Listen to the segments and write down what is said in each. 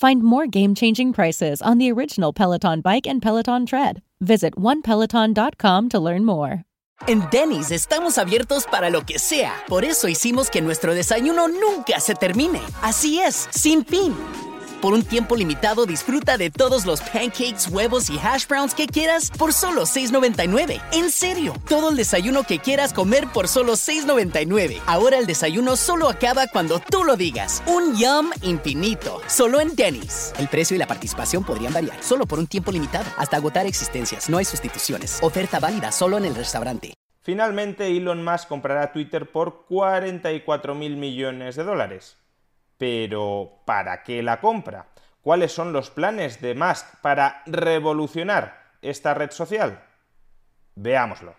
Find more game changing prices on the original Peloton Bike and Peloton Tread. Visit onepeloton.com to learn more. En Denny's estamos abiertos para lo que sea. Por eso hicimos que nuestro desayuno nunca se termine. Así es, sin fin. Por un tiempo limitado disfruta de todos los pancakes, huevos y hash browns que quieras por solo $6.99. En serio, todo el desayuno que quieras comer por solo $6.99. Ahora el desayuno solo acaba cuando tú lo digas. Un yum infinito. Solo en Denny's. El precio y la participación podrían variar. Solo por un tiempo limitado. Hasta agotar existencias. No hay sustituciones. Oferta válida solo en el restaurante. Finalmente, Elon Musk comprará Twitter por 44 mil millones de dólares. Pero, ¿para qué la compra? ¿Cuáles son los planes de Musk para revolucionar esta red social? Veámoslo.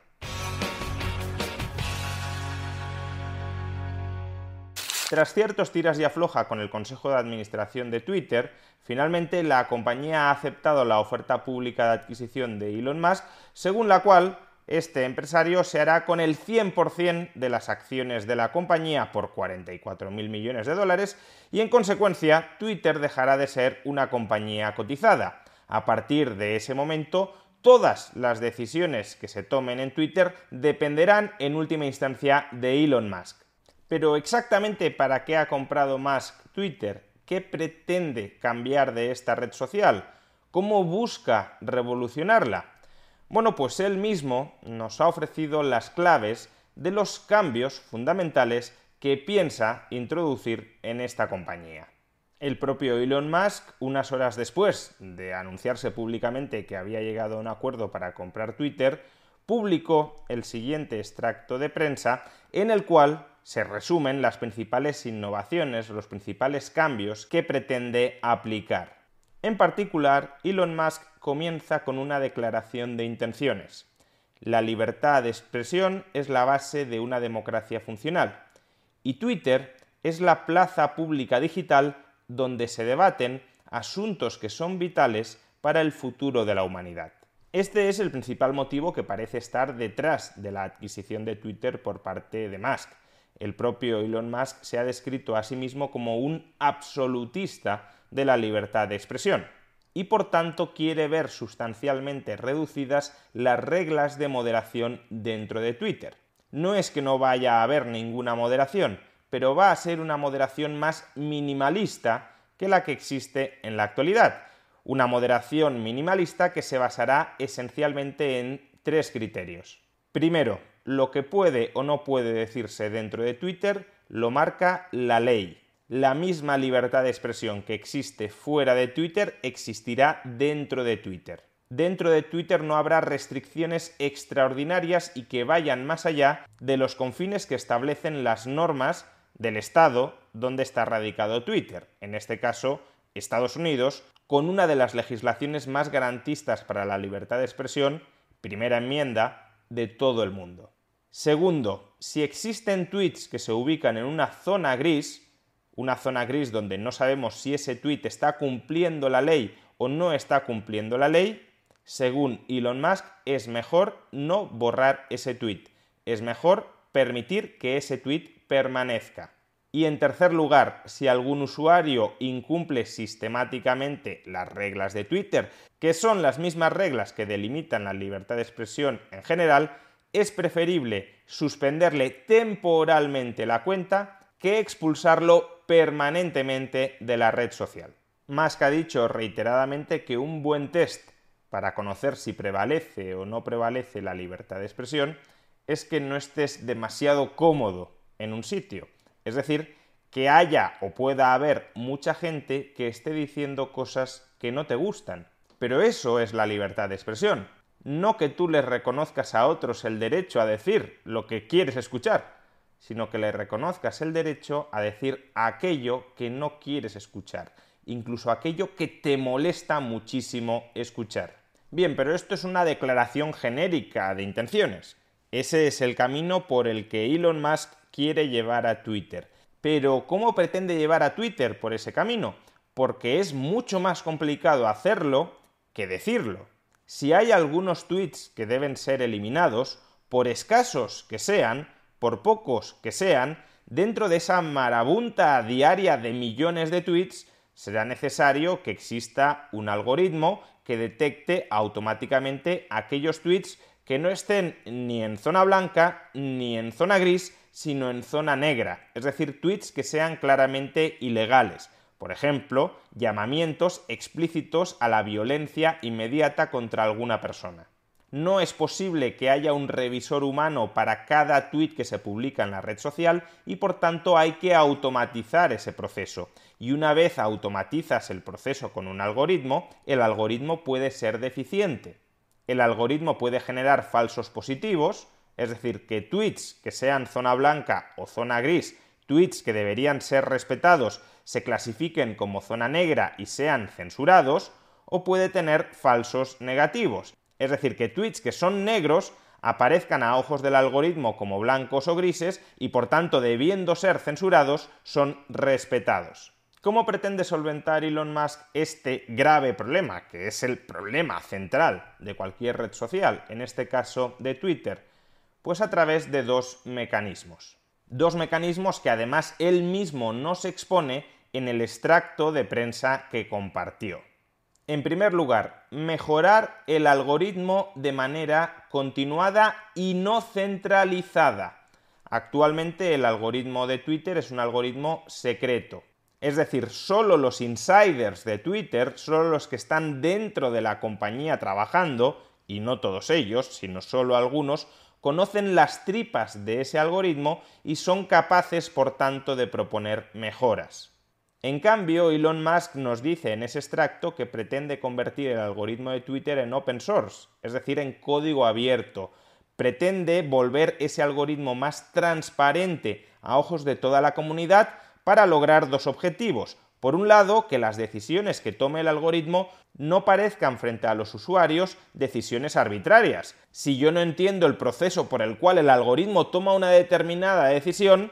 Tras ciertos tiras y afloja con el Consejo de Administración de Twitter, finalmente la compañía ha aceptado la oferta pública de adquisición de Elon Musk, según la cual este empresario se hará con el 100% de las acciones de la compañía por 44.000 millones de dólares y en consecuencia Twitter dejará de ser una compañía cotizada. A partir de ese momento, todas las decisiones que se tomen en Twitter dependerán en última instancia de Elon Musk. Pero exactamente para qué ha comprado Musk Twitter? ¿Qué pretende cambiar de esta red social? ¿Cómo busca revolucionarla? Bueno, pues él mismo nos ha ofrecido las claves de los cambios fundamentales que piensa introducir en esta compañía. El propio Elon Musk, unas horas después de anunciarse públicamente que había llegado a un acuerdo para comprar Twitter, publicó el siguiente extracto de prensa en el cual se resumen las principales innovaciones, los principales cambios que pretende aplicar. En particular, Elon Musk comienza con una declaración de intenciones. La libertad de expresión es la base de una democracia funcional y Twitter es la plaza pública digital donde se debaten asuntos que son vitales para el futuro de la humanidad. Este es el principal motivo que parece estar detrás de la adquisición de Twitter por parte de Musk. El propio Elon Musk se ha descrito a sí mismo como un absolutista de la libertad de expresión y por tanto quiere ver sustancialmente reducidas las reglas de moderación dentro de Twitter. No es que no vaya a haber ninguna moderación, pero va a ser una moderación más minimalista que la que existe en la actualidad. Una moderación minimalista que se basará esencialmente en tres criterios. Primero, lo que puede o no puede decirse dentro de Twitter lo marca la ley la misma libertad de expresión que existe fuera de Twitter existirá dentro de Twitter. Dentro de Twitter no habrá restricciones extraordinarias y que vayan más allá de los confines que establecen las normas del Estado donde está radicado Twitter, en este caso Estados Unidos, con una de las legislaciones más garantistas para la libertad de expresión, primera enmienda, de todo el mundo. Segundo, si existen tweets que se ubican en una zona gris, una zona gris donde no sabemos si ese tuit está cumpliendo la ley o no está cumpliendo la ley, según Elon Musk, es mejor no borrar ese tweet. Es mejor permitir que ese tweet permanezca. Y en tercer lugar, si algún usuario incumple sistemáticamente las reglas de Twitter, que son las mismas reglas que delimitan la libertad de expresión en general, es preferible suspenderle temporalmente la cuenta que expulsarlo permanentemente de la red social. Musk ha dicho reiteradamente que un buen test para conocer si prevalece o no prevalece la libertad de expresión es que no estés demasiado cómodo en un sitio. Es decir, que haya o pueda haber mucha gente que esté diciendo cosas que no te gustan. Pero eso es la libertad de expresión. No que tú les reconozcas a otros el derecho a decir lo que quieres escuchar, sino que les reconozcas el derecho a decir aquello que no quieres escuchar, incluso aquello que te molesta muchísimo escuchar. Bien, pero esto es una declaración genérica de intenciones. Ese es el camino por el que Elon Musk quiere llevar a Twitter. Pero ¿cómo pretende llevar a Twitter por ese camino? Porque es mucho más complicado hacerlo que decirlo. Si hay algunos tweets que deben ser eliminados, por escasos que sean, por pocos que sean, dentro de esa marabunta diaria de millones de tweets, será necesario que exista un algoritmo que detecte automáticamente aquellos tweets que no estén ni en zona blanca ni en zona gris, sino en zona negra, es decir, tweets que sean claramente ilegales. Por ejemplo, llamamientos explícitos a la violencia inmediata contra alguna persona. No es posible que haya un revisor humano para cada tweet que se publica en la red social y por tanto hay que automatizar ese proceso. Y una vez automatizas el proceso con un algoritmo, el algoritmo puede ser deficiente el algoritmo puede generar falsos positivos, es decir, que tweets que sean zona blanca o zona gris, tweets que deberían ser respetados, se clasifiquen como zona negra y sean censurados, o puede tener falsos negativos, es decir, que tweets que son negros aparezcan a ojos del algoritmo como blancos o grises y por tanto debiendo ser censurados son respetados. ¿Cómo pretende solventar Elon Musk este grave problema, que es el problema central de cualquier red social, en este caso de Twitter? Pues a través de dos mecanismos. Dos mecanismos que además él mismo nos expone en el extracto de prensa que compartió. En primer lugar, mejorar el algoritmo de manera continuada y no centralizada. Actualmente el algoritmo de Twitter es un algoritmo secreto es decir, solo los insiders de Twitter, solo los que están dentro de la compañía trabajando, y no todos ellos, sino solo algunos, conocen las tripas de ese algoritmo y son capaces, por tanto, de proponer mejoras. En cambio, Elon Musk nos dice en ese extracto que pretende convertir el algoritmo de Twitter en open source, es decir, en código abierto. Pretende volver ese algoritmo más transparente a ojos de toda la comunidad para lograr dos objetivos. Por un lado, que las decisiones que tome el algoritmo no parezcan frente a los usuarios decisiones arbitrarias. Si yo no entiendo el proceso por el cual el algoritmo toma una determinada decisión,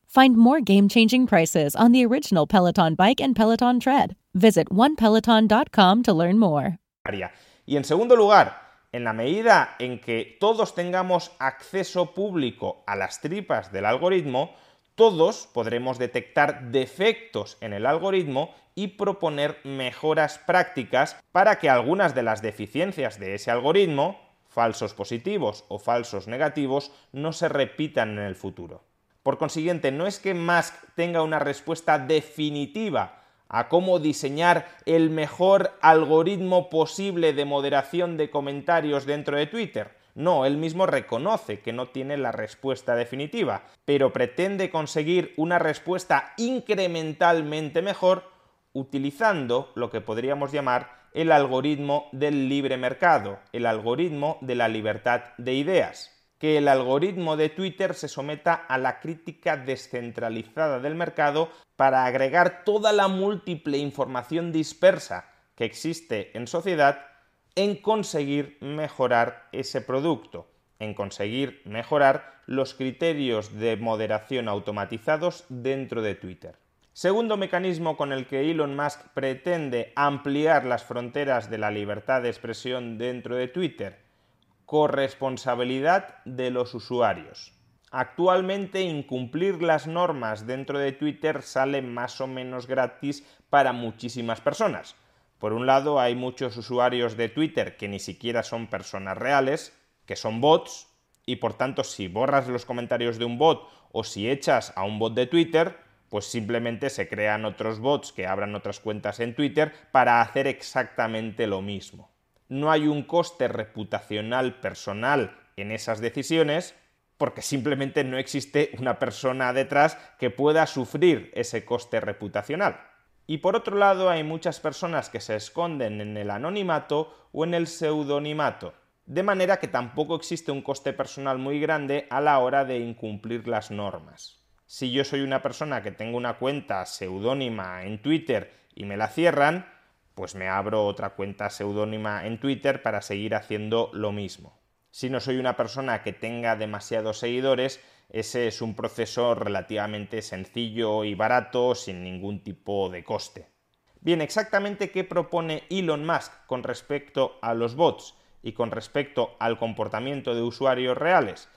Find more game changing prices on the original Peloton Bike and Peloton Tread. Visit onepeloton.com to learn more. Y en segundo lugar, en la medida en que todos tengamos acceso público a las tripas del algoritmo, todos podremos detectar defectos en el algoritmo y proponer mejoras prácticas para que algunas de las deficiencias de ese algoritmo, falsos positivos o falsos negativos no se repitan en el futuro. Por consiguiente, no es que Musk tenga una respuesta definitiva a cómo diseñar el mejor algoritmo posible de moderación de comentarios dentro de Twitter. No, él mismo reconoce que no tiene la respuesta definitiva, pero pretende conseguir una respuesta incrementalmente mejor utilizando lo que podríamos llamar el algoritmo del libre mercado, el algoritmo de la libertad de ideas que el algoritmo de Twitter se someta a la crítica descentralizada del mercado para agregar toda la múltiple información dispersa que existe en sociedad en conseguir mejorar ese producto, en conseguir mejorar los criterios de moderación automatizados dentro de Twitter. Segundo mecanismo con el que Elon Musk pretende ampliar las fronteras de la libertad de expresión dentro de Twitter corresponsabilidad de los usuarios. Actualmente incumplir las normas dentro de Twitter sale más o menos gratis para muchísimas personas. Por un lado hay muchos usuarios de Twitter que ni siquiera son personas reales, que son bots, y por tanto si borras los comentarios de un bot o si echas a un bot de Twitter, pues simplemente se crean otros bots que abran otras cuentas en Twitter para hacer exactamente lo mismo no hay un coste reputacional personal en esas decisiones porque simplemente no existe una persona detrás que pueda sufrir ese coste reputacional. Y por otro lado hay muchas personas que se esconden en el anonimato o en el pseudonimato, de manera que tampoco existe un coste personal muy grande a la hora de incumplir las normas. Si yo soy una persona que tengo una cuenta seudónima en Twitter y me la cierran, pues me abro otra cuenta seudónima en Twitter para seguir haciendo lo mismo. Si no soy una persona que tenga demasiados seguidores, ese es un proceso relativamente sencillo y barato sin ningún tipo de coste. Bien, exactamente qué propone Elon Musk con respecto a los bots y con respecto al comportamiento de usuarios reales.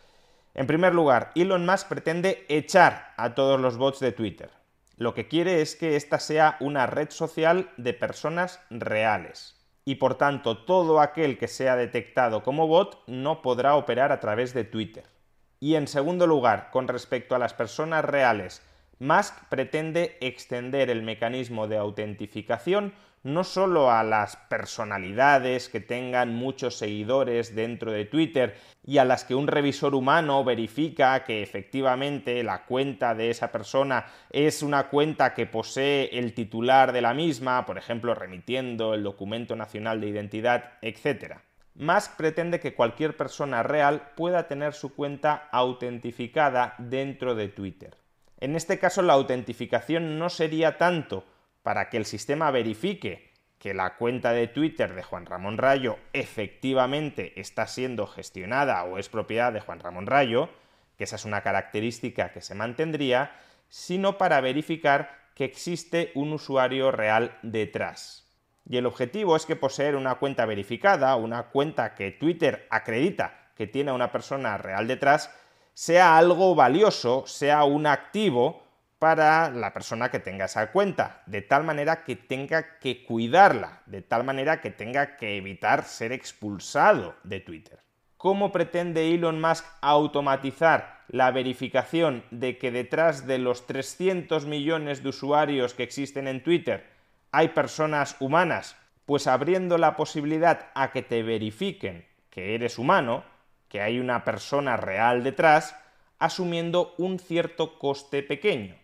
En primer lugar, Elon Musk pretende echar a todos los bots de Twitter. Lo que quiere es que esta sea una red social de personas reales. Y por tanto, todo aquel que sea detectado como bot no podrá operar a través de Twitter. Y en segundo lugar, con respecto a las personas reales, Musk pretende extender el mecanismo de autentificación no solo a las personalidades que tengan muchos seguidores dentro de Twitter y a las que un revisor humano verifica que efectivamente la cuenta de esa persona es una cuenta que posee el titular de la misma, por ejemplo, remitiendo el documento nacional de identidad, etc. Musk pretende que cualquier persona real pueda tener su cuenta autentificada dentro de Twitter. En este caso la autentificación no sería tanto para que el sistema verifique que la cuenta de Twitter de Juan Ramón Rayo efectivamente está siendo gestionada o es propiedad de Juan Ramón Rayo, que esa es una característica que se mantendría, sino para verificar que existe un usuario real detrás. Y el objetivo es que poseer una cuenta verificada, una cuenta que Twitter acredita que tiene a una persona real detrás, sea algo valioso, sea un activo para la persona que tenga esa cuenta, de tal manera que tenga que cuidarla, de tal manera que tenga que evitar ser expulsado de Twitter. ¿Cómo pretende Elon Musk automatizar la verificación de que detrás de los 300 millones de usuarios que existen en Twitter hay personas humanas? Pues abriendo la posibilidad a que te verifiquen que eres humano, que hay una persona real detrás, asumiendo un cierto coste pequeño.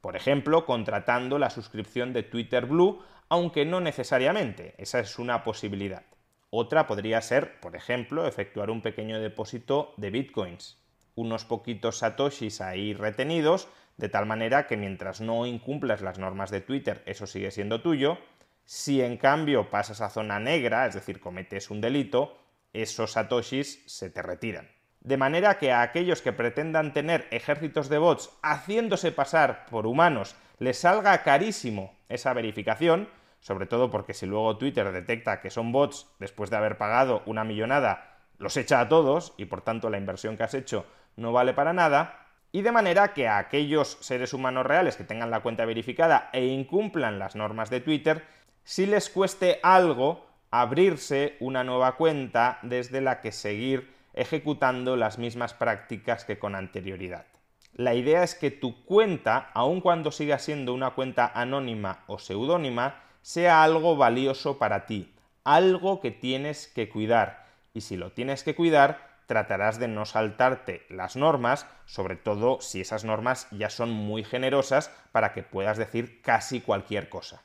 Por ejemplo, contratando la suscripción de Twitter Blue, aunque no necesariamente, esa es una posibilidad. Otra podría ser, por ejemplo, efectuar un pequeño depósito de bitcoins, unos poquitos satoshis ahí retenidos, de tal manera que mientras no incumplas las normas de Twitter, eso sigue siendo tuyo. Si en cambio pasas a zona negra, es decir, cometes un delito, esos satoshis se te retiran. De manera que a aquellos que pretendan tener ejércitos de bots haciéndose pasar por humanos les salga carísimo esa verificación, sobre todo porque si luego Twitter detecta que son bots después de haber pagado una millonada, los echa a todos y por tanto la inversión que has hecho no vale para nada, y de manera que a aquellos seres humanos reales que tengan la cuenta verificada e incumplan las normas de Twitter, si les cueste algo abrirse una nueva cuenta desde la que seguir ejecutando las mismas prácticas que con anterioridad. La idea es que tu cuenta, aun cuando siga siendo una cuenta anónima o seudónima, sea algo valioso para ti, algo que tienes que cuidar. Y si lo tienes que cuidar, tratarás de no saltarte las normas, sobre todo si esas normas ya son muy generosas para que puedas decir casi cualquier cosa.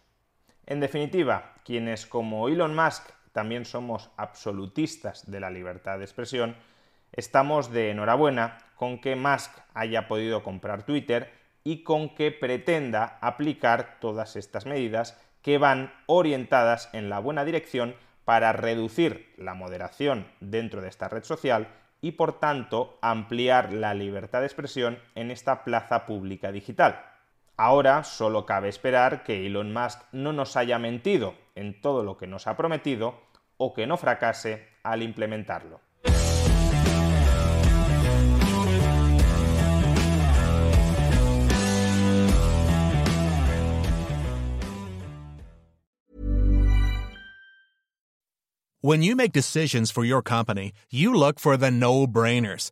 En definitiva, quienes como Elon Musk también somos absolutistas de la libertad de expresión, estamos de enhorabuena con que Musk haya podido comprar Twitter y con que pretenda aplicar todas estas medidas que van orientadas en la buena dirección para reducir la moderación dentro de esta red social y por tanto ampliar la libertad de expresión en esta plaza pública digital. Ahora solo cabe esperar que Elon Musk no nos haya mentido en todo lo que nos ha prometido o que no fracase al implementarlo. When you make decisions for your company, you look for the no-brainers.